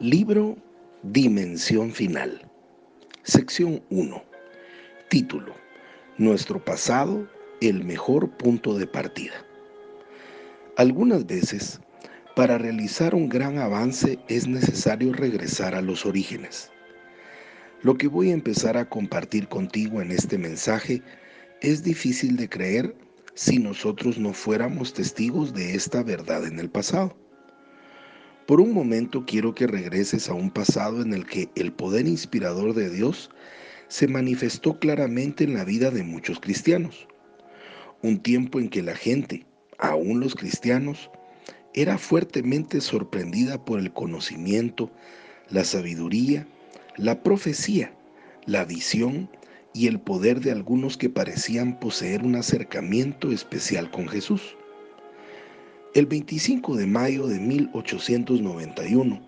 Libro Dimensión Final. Sección 1. Título. Nuestro pasado, el mejor punto de partida. Algunas veces, para realizar un gran avance es necesario regresar a los orígenes. Lo que voy a empezar a compartir contigo en este mensaje es difícil de creer si nosotros no fuéramos testigos de esta verdad en el pasado. Por un momento quiero que regreses a un pasado en el que el poder inspirador de Dios se manifestó claramente en la vida de muchos cristianos. Un tiempo en que la gente, aún los cristianos, era fuertemente sorprendida por el conocimiento, la sabiduría, la profecía, la visión y el poder de algunos que parecían poseer un acercamiento especial con Jesús. El 25 de mayo de 1891,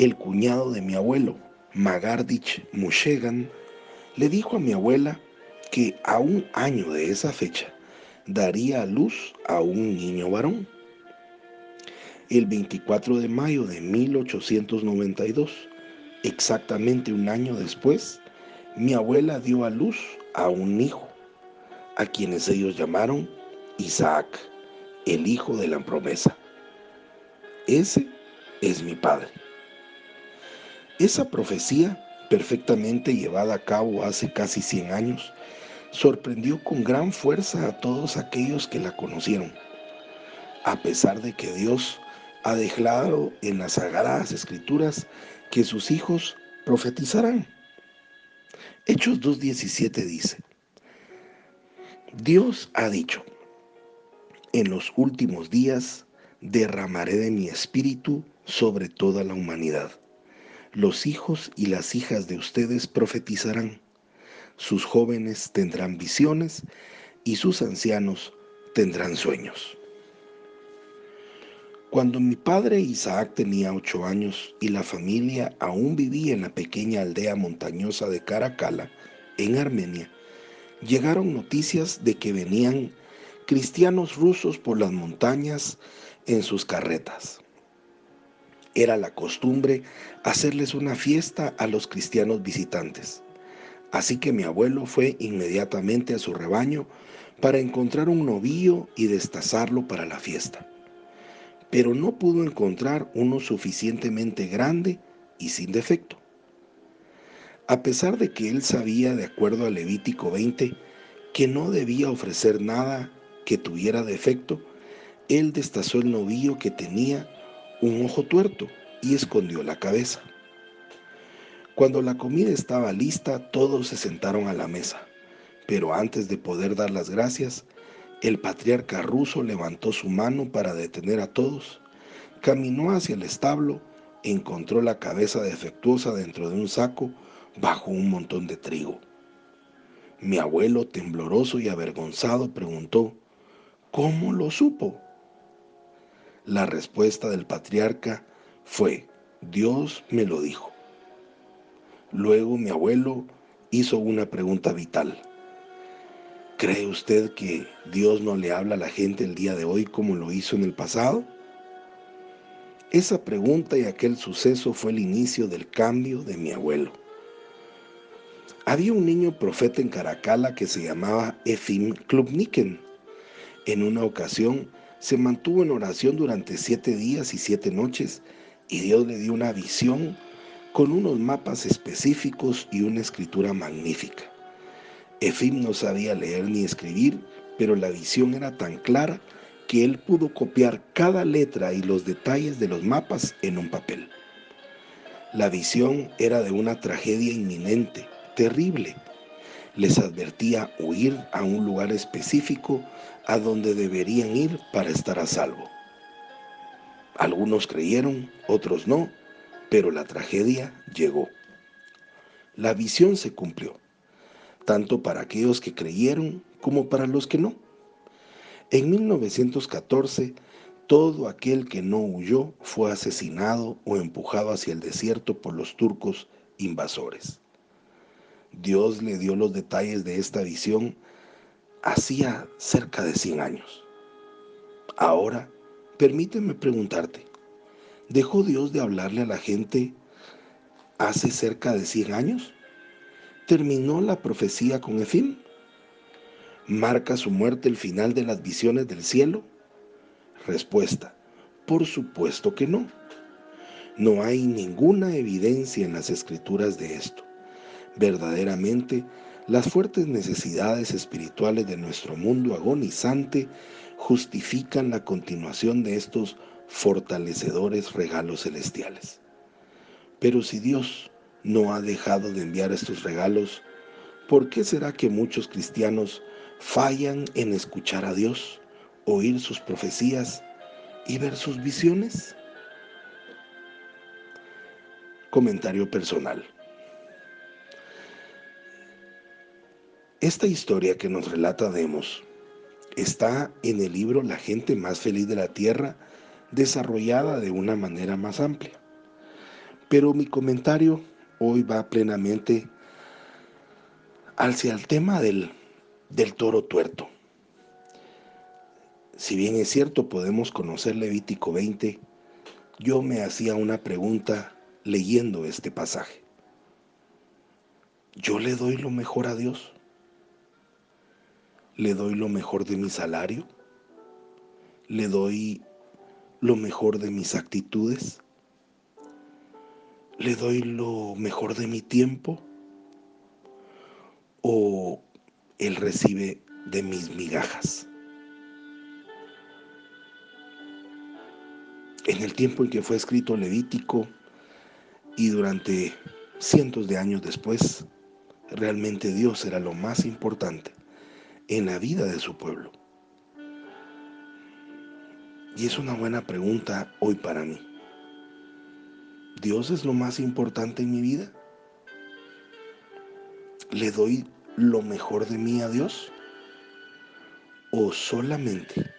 el cuñado de mi abuelo, Magardich Mushegan, le dijo a mi abuela que a un año de esa fecha daría a luz a un niño varón. El 24 de mayo de 1892, exactamente un año después, mi abuela dio a luz a un hijo, a quienes ellos llamaron Isaac el hijo de la promesa. Ese es mi Padre. Esa profecía, perfectamente llevada a cabo hace casi 100 años, sorprendió con gran fuerza a todos aquellos que la conocieron, a pesar de que Dios ha dejado en las sagradas escrituras que sus hijos profetizarán. Hechos 2.17 dice, Dios ha dicho, en los últimos días derramaré de mi espíritu sobre toda la humanidad. Los hijos y las hijas de ustedes profetizarán, sus jóvenes tendrán visiones y sus ancianos tendrán sueños. Cuando mi padre Isaac tenía ocho años y la familia aún vivía en la pequeña aldea montañosa de Caracala, en Armenia, llegaron noticias de que venían cristianos rusos por las montañas en sus carretas. Era la costumbre hacerles una fiesta a los cristianos visitantes. Así que mi abuelo fue inmediatamente a su rebaño para encontrar un novillo y destazarlo para la fiesta. Pero no pudo encontrar uno suficientemente grande y sin defecto. A pesar de que él sabía, de acuerdo a Levítico 20, que no debía ofrecer nada que tuviera defecto, él destazó el novillo que tenía un ojo tuerto y escondió la cabeza. Cuando la comida estaba lista, todos se sentaron a la mesa, pero antes de poder dar las gracias, el patriarca ruso levantó su mano para detener a todos, caminó hacia el establo, encontró la cabeza defectuosa dentro de un saco bajo un montón de trigo. Mi abuelo, tembloroso y avergonzado, preguntó, ¿Cómo lo supo? La respuesta del patriarca fue, Dios me lo dijo. Luego mi abuelo hizo una pregunta vital. ¿Cree usted que Dios no le habla a la gente el día de hoy como lo hizo en el pasado? Esa pregunta y aquel suceso fue el inicio del cambio de mi abuelo. Había un niño profeta en Caracala que se llamaba Efim Klubniken en una ocasión se mantuvo en oración durante siete días y siete noches y Dios le dio una visión con unos mapas específicos y una escritura magnífica. Efim no sabía leer ni escribir, pero la visión era tan clara que él pudo copiar cada letra y los detalles de los mapas en un papel. La visión era de una tragedia inminente, terrible, les advertía huir a un lugar específico a donde deberían ir para estar a salvo. Algunos creyeron, otros no, pero la tragedia llegó. La visión se cumplió, tanto para aquellos que creyeron como para los que no. En 1914, todo aquel que no huyó fue asesinado o empujado hacia el desierto por los turcos invasores. Dios le dio los detalles de esta visión hacía cerca de 100 años. Ahora, permíteme preguntarte, ¿dejó Dios de hablarle a la gente hace cerca de 100 años? ¿Terminó la profecía con Efim? ¿Marca su muerte el final de las visiones del cielo? Respuesta, por supuesto que no. No hay ninguna evidencia en las escrituras de esto. Verdaderamente, las fuertes necesidades espirituales de nuestro mundo agonizante justifican la continuación de estos fortalecedores regalos celestiales. Pero si Dios no ha dejado de enviar estos regalos, ¿por qué será que muchos cristianos fallan en escuchar a Dios, oír sus profecías y ver sus visiones? Comentario personal. Esta historia que nos relata Demos está en el libro La gente más feliz de la Tierra, desarrollada de una manera más amplia. Pero mi comentario hoy va plenamente hacia el tema del, del toro tuerto. Si bien es cierto, podemos conocer Levítico 20, yo me hacía una pregunta leyendo este pasaje. ¿Yo le doy lo mejor a Dios? Le doy lo mejor de mi salario, le doy lo mejor de mis actitudes, le doy lo mejor de mi tiempo o él recibe de mis migajas. En el tiempo en que fue escrito Levítico y durante cientos de años después, realmente Dios era lo más importante en la vida de su pueblo? Y es una buena pregunta hoy para mí. ¿Dios es lo más importante en mi vida? ¿Le doy lo mejor de mí a Dios? ¿O solamente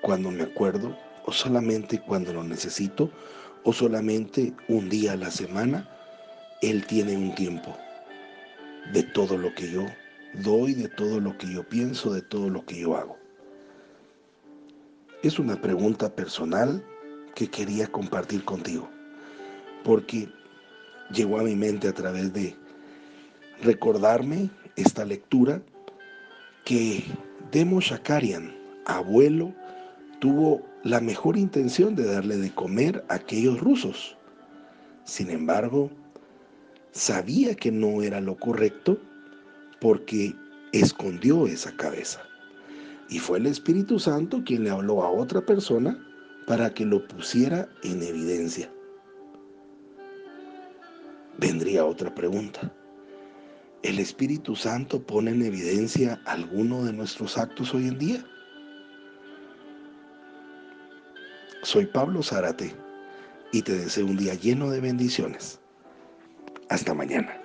cuando me acuerdo? ¿O solamente cuando lo necesito? ¿O solamente un día a la semana? Él tiene un tiempo de todo lo que yo doy de todo lo que yo pienso, de todo lo que yo hago? Es una pregunta personal que quería compartir contigo, porque llegó a mi mente a través de recordarme esta lectura que Demo Shakarian, abuelo, tuvo la mejor intención de darle de comer a aquellos rusos. Sin embargo, sabía que no era lo correcto porque escondió esa cabeza. Y fue el Espíritu Santo quien le habló a otra persona para que lo pusiera en evidencia. Vendría otra pregunta. ¿El Espíritu Santo pone en evidencia alguno de nuestros actos hoy en día? Soy Pablo Zárate y te deseo un día lleno de bendiciones. Hasta mañana.